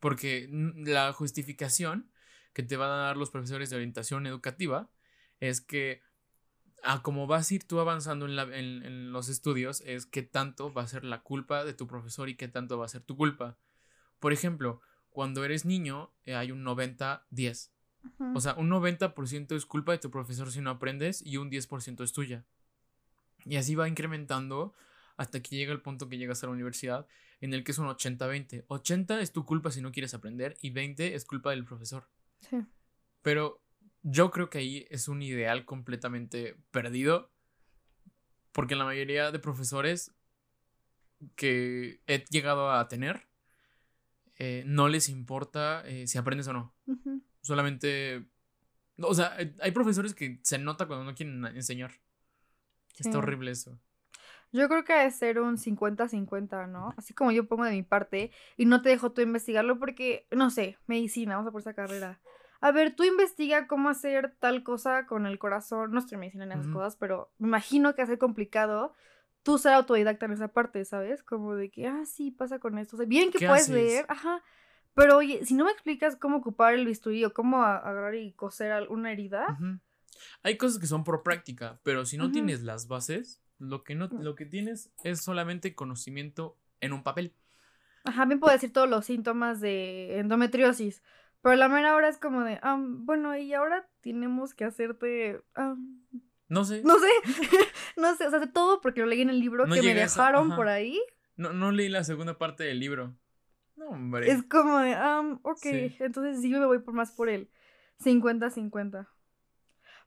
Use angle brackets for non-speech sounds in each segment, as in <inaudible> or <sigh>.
Porque la justificación que te van a dar los profesores de orientación educativa es que a como vas a ir tú avanzando en, en, los estudios es qué tanto va a ser la culpa de tu profesor y qué tanto va a ser tu culpa. Por ejemplo, cuando eres niño eh, hay un 90-10. O sea, un 90% es culpa de tu profesor si no aprendes y un 10% es tuya. Y así va incrementando hasta que llega el punto que llegas a la universidad en el que es un 80-20. 80 es tu culpa si no quieres aprender y 20 es culpa del profesor. Sí. Pero yo creo que ahí es un ideal completamente perdido porque la mayoría de profesores que he llegado a tener eh, no les importa eh, si aprendes o no. Solamente... O sea, hay profesores que se nota cuando no quieren enseñar. Está horrible eso. Yo creo que debe ser un 50-50, ¿no? Así como yo pongo de mi parte y no te dejo tú investigarlo porque, no sé, medicina, vamos a por esa carrera. A ver, tú investiga cómo hacer tal cosa con el corazón. No estoy medicina en esas cosas, pero me imagino que hace complicado tú ser autodidacta en esa parte, ¿sabes? Como de que, ah, sí, pasa con esto. O sea, bien que puedes leer, ajá. Pero oye, si no me explicas cómo ocupar el bisturí o cómo agarrar y coser una herida. Hay cosas que son por práctica, pero si no tienes las bases, lo que, no, lo que tienes es solamente conocimiento en un papel. Ajá, bien puedo decir todos los síntomas de endometriosis. Pero la mera hora es como de, bueno, y ahora tenemos que hacerte. no sé. No sé. <laughs> no sé. O sea, de todo porque lo leí en el libro que me dejaron por ahí. No, no leí la segunda parte del libro. No, hombre. Es como de, ah, ok. Entonces sí me voy por más por él. 50-50.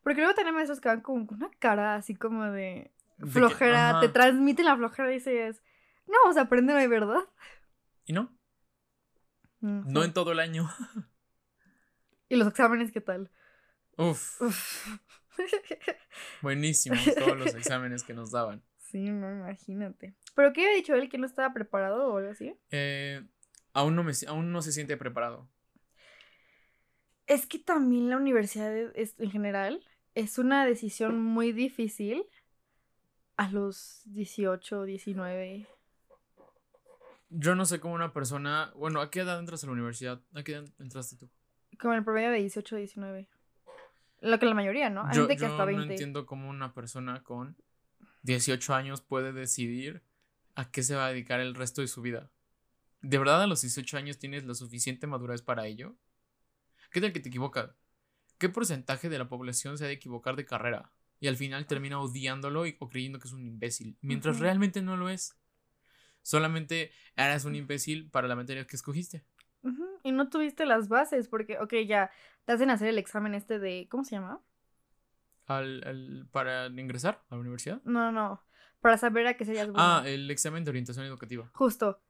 Porque luego tenemos esos que van con una cara así como de flojera, te transmiten la flojera y dices, no vamos a aprender de verdad. ¿Y no? No en todo el año. <laughs> ¿Y los exámenes qué tal? Uf. <laughs> Buenísimos todos los exámenes que nos daban. <laughs> Sí, no, imagínate. ¿Pero qué había dicho él que no estaba preparado o algo así? Eh, aún, no me, aún no se siente preparado. Es que también la universidad en general es una decisión muy difícil a los 18, 19. Yo no sé cómo una persona. Bueno, ¿a qué edad entras a la universidad? ¿A qué edad entraste tú? Como el promedio de 18, 19. Lo que la mayoría, ¿no? Hay gente que hasta 20. No entiendo cómo una persona con 18 años puede decidir a qué se va a dedicar el resto de su vida. ¿De verdad a los 18 años tienes la suficiente madurez para ello? ¿Qué tal que te equivocas? ¿Qué porcentaje de la población se ha de equivocar de carrera? Y al final termina odiándolo y, o creyendo que es un imbécil, mientras realmente no lo es. Solamente eras un imbécil para la materia que escogiste. Y no tuviste las bases, porque, ok, ya te hacen hacer el examen este de. ¿Cómo se llama? Al, ¿Para ingresar a la universidad? No, no. Para saber a qué serías bueno. Ah, el examen de orientación educativa. Justo.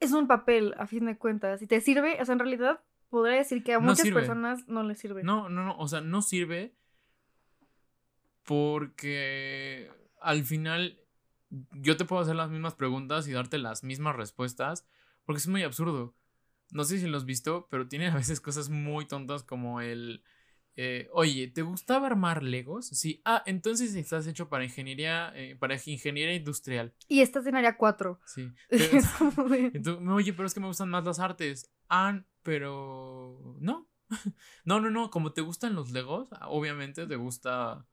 Es un papel, a fin de cuentas. Y te sirve, o sea, en realidad podría decir que a muchas personas no les sirve. No, no, no. O sea, no sirve porque al final yo te puedo hacer las mismas preguntas y darte las mismas respuestas porque es muy absurdo. No sé si lo has visto, pero tiene <laughs> a veces cosas muy tontas como el... Eh, oye, ¿te gustaba armar Legos? Sí. Ah, entonces estás hecho para ingeniería, eh, para ingeniería industrial. Y estás en área 4. Sí. <laughs> oye, pero es que me gustan más las artes. Ah, pero no. <laughs> no, no, no, como te gustan los Legos, obviamente te gusta,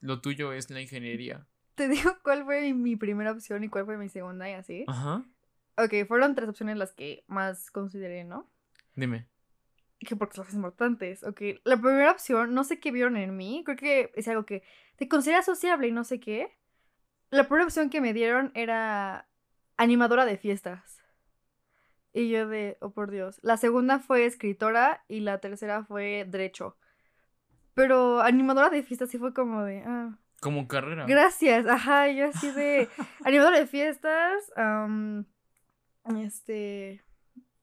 lo tuyo es la ingeniería. Te <laughs> digo cuál fue mi primera opción y cuál fue mi segunda y así. Ajá. Ok, fueron tres opciones las que más consideré, ¿no? Dime. Que porque son las importantes. Ok, la primera opción, no sé qué vieron en mí, creo que es algo que te considera sociable y no sé qué. La primera opción que me dieron era animadora de fiestas. Y yo de, oh por Dios. La segunda fue escritora y la tercera fue derecho. Pero animadora de fiestas sí fue como de, ah. Como carrera. Gracias, ajá, yo así de <laughs> animadora de fiestas, este,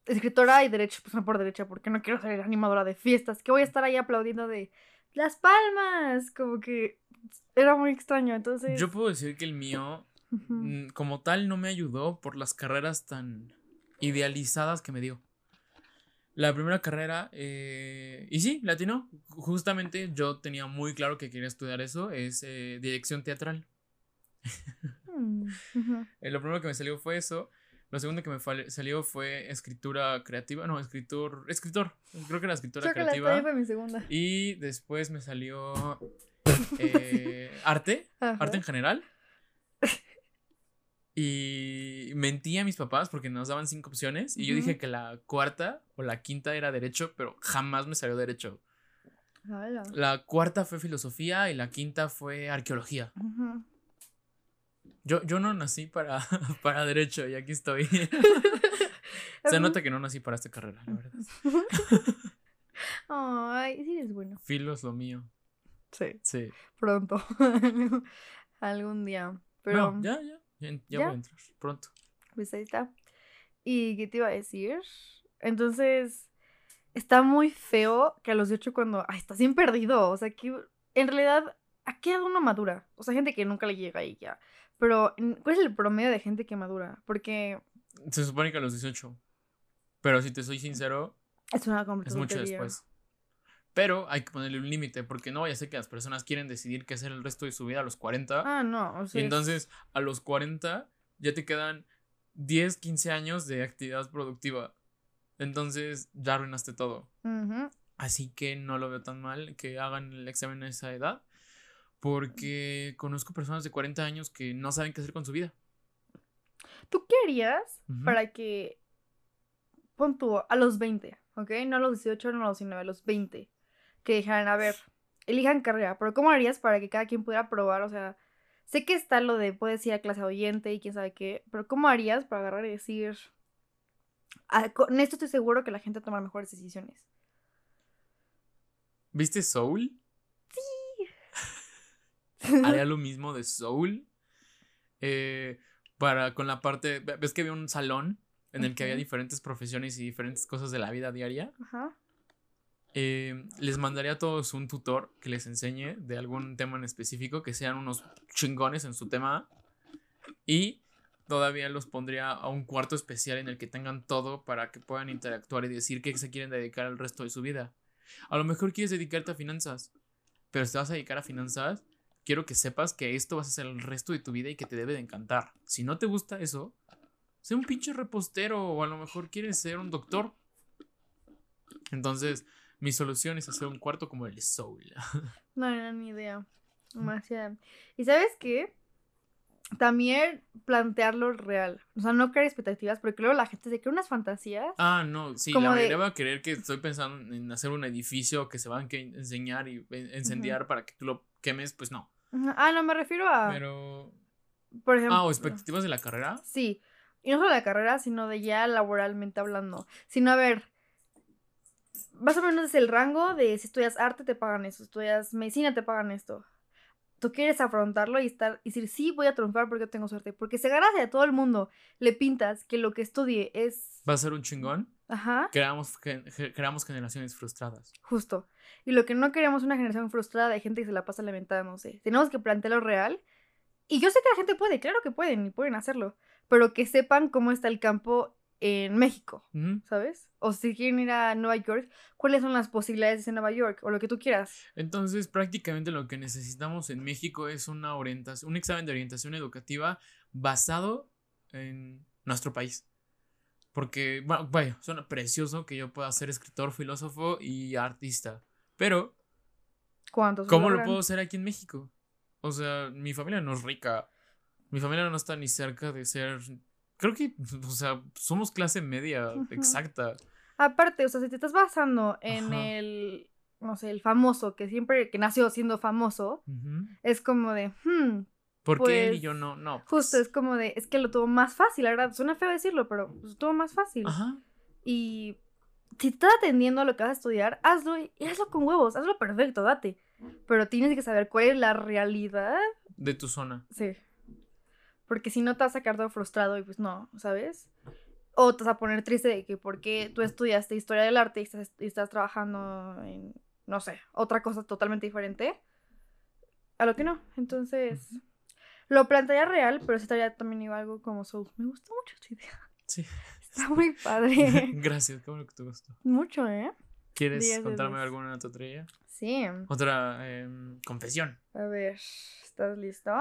escritora y derecho, pues no por derecha, porque no quiero ser animadora de fiestas, que voy a estar ahí aplaudiendo de las palmas, como que era muy extraño, entonces. Yo puedo decir que el mío, mm, como tal, no me ayudó por las carreras tan idealizadas que me dio. La primera carrera, eh, y sí, latino. Justamente yo tenía muy claro que quería estudiar eso, es eh, dirección teatral. <laughs> Mm, eh, lo primero que me salió fue eso, Lo segundo que me salió fue escritura creativa. No, escritor. Escritor. Creo que era escritura Chocolate creativa. fue mi segunda. Y después me salió <laughs> arte, Ajá. arte en general. Y mentí a mis papás porque nos daban cinco opciones. Y yo dije que la cuarta o la quinta era derecho, pero jamás me salió derecho. Hala. La cuarta fue filosofía y la quinta fue arqueología. Yo, yo no nací para, <laughs> para derecho y aquí estoy. <laughs> Se nota que no nací para esta carrera, la verdad. <laughs> Ay, sí eres bueno. Filo es lo mío. Sí. Sí. Pronto. Algún día. Pero no, ya, ya. Ya, ya ¿Ya? voy a entrar. Pronto. pues ahí está. ¿Y qué te iba a decir? Entonces, está muy feo que a los 18 cuando, ay, estás bien perdido. O sea, que en realidad, ¿a qué edad uno madura? O sea, gente que nunca le llega ahí ya. Pero, ¿cuál es el promedio de gente que madura? Porque Se supone que a los 18. Pero si te soy sincero, es una es mucho después. Pero hay que ponerle un límite porque no vaya a ser que las personas quieren decidir qué hacer el resto de su vida a los 40. Ah, no. O y sea, es- entonces a los 40 ya te quedan 10, 15 años de actividad productiva. Entonces ya arruinaste todo. Ujú. Así que no lo veo tan mal que hagan el examen a esa edad. Porque conozco personas de 40 años que no saben qué hacer con su vida. ¿Tú qué harías para que. Pon tú a los 20, ¿ok? No a los 18, no a los 19, a los 20. Que dijeran, a ver, elijan carrera, pero ¿cómo harías para que cada quien pudiera probar? O sea, sé que está lo de puedes ir a clase oyente y quién sabe qué, pero ¿cómo harías para agarrar y decir. "Ah, con esto estoy seguro que la gente toma mejores decisiones? ¿Viste Soul? haría <laughs> lo mismo de Soul. eh, para con la parte. ve- ¿Ves que había un salón en el que había diferentes profesiones y diferentes cosas de la vida diaria? Ajá. Eh, les mandaría a todos un tutor que les enseñe de algún tema en específico, que sean unos chingones en su tema. Y todavía los pondría a un cuarto especial en el que tengan todo para que puedan interactuar y decir qué se quieren dedicar al resto de su vida. A lo mejor quieres dedicarte a finanzas, pero si te vas a dedicar a finanzas, quiero que sepas que esto vas a hacer el resto de tu vida y que te debe de encantar. Si no te gusta eso, sé un pinche repostero o a lo mejor quieres ser un doctor. Entonces, mi solución es hacer un cuarto como el de Soul. <laughs> No, no, ni idea. Demasiado. ¿Y sabes qué? También plantearlo real. O sea, no crear expectativas, porque luego la gente se crea unas fantasías. Ah, no, sí, la de- mayoría va a querer que estoy pensando en hacer un edificio que se van a enseñar y en- encendiar para que tú lo quemes, pues no. Ah, no, me refiero a. Pero. por ejemplo. Ah, o expectativas de la carrera. Sí. Y no solo de la carrera, sino de ya laboralmente hablando. Sino, a ver. Más o menos es el rango de si estudias arte te pagan esto, estudias medicina te pagan esto. Tú quieres afrontarlo y estar y decir, sí, voy a triunfar porque tengo suerte. Porque si agarras a todo el mundo, le pintas que lo que estudie es. Va a ser un chingón. Ajá. Creamos, creamos generaciones frustradas. Justo. Y lo que no queremos es una generación frustrada de gente que se la pasa lamentándose. Tenemos que plantearlo real. Y yo sé que la gente puede, claro que pueden y pueden hacerlo. Pero que sepan cómo está el campo en México. ¿sabes? O si quieren ir a Nueva York, ¿cuáles son las posibilidades en Nueva York? O lo que tú quieras. Entonces, prácticamente lo que necesitamos en México es una orientación, un examen de orientación educativa basado en nuestro país. Porque, bueno, vaya, suena precioso que yo pueda ser escritor, filósofo y artista. Pero, ¿Cuántos? ¿cómo lo puedo hacer aquí en México? O sea, mi familia no es rica. Mi familia no está ni cerca de ser. Creo que, <laughs> o sea, somos clase media exacta. Aparte, o sea, si te estás basando en Ajá. el, no sé, el famoso, que siempre, que nació siendo famoso, es como de, hmm, ¿Por qué él y Pues, yo no? No. Justo, pues, es como de, es que lo tuvo más fácil, la verdad. Suena feo decirlo, pero lo tuvo más fácil. Ajá. Y si estás atendiendo a lo que vas a estudiar, hazlo y hazlo con huevos, hazlo perfecto, date. Pero tienes que saber cuál es la realidad. De tu zona. Sí. Porque si no te vas a sacar todo frustrado y pues no, ¿sabes? O te vas a poner triste de que porque tú estudiaste historia del arte y estás, y estás trabajando en, no sé, otra cosa totalmente diferente. A lo que no. Entonces, lo plantearía real, pero sí estaría también igual algo como Soul. Me gusta mucho esta idea. Sí. <laughs> Está muy padre. <laughs> Gracias, qué bueno que te gustó. mucho, ¿eh? ¿Quieres contarme alguna otra? Sí. Otra em, confesión. A ver, ¿estás listo?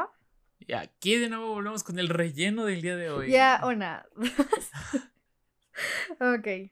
Y aquí de nuevo volvemos con el relleno del día de hoy. Ya, una. <laughs> ok.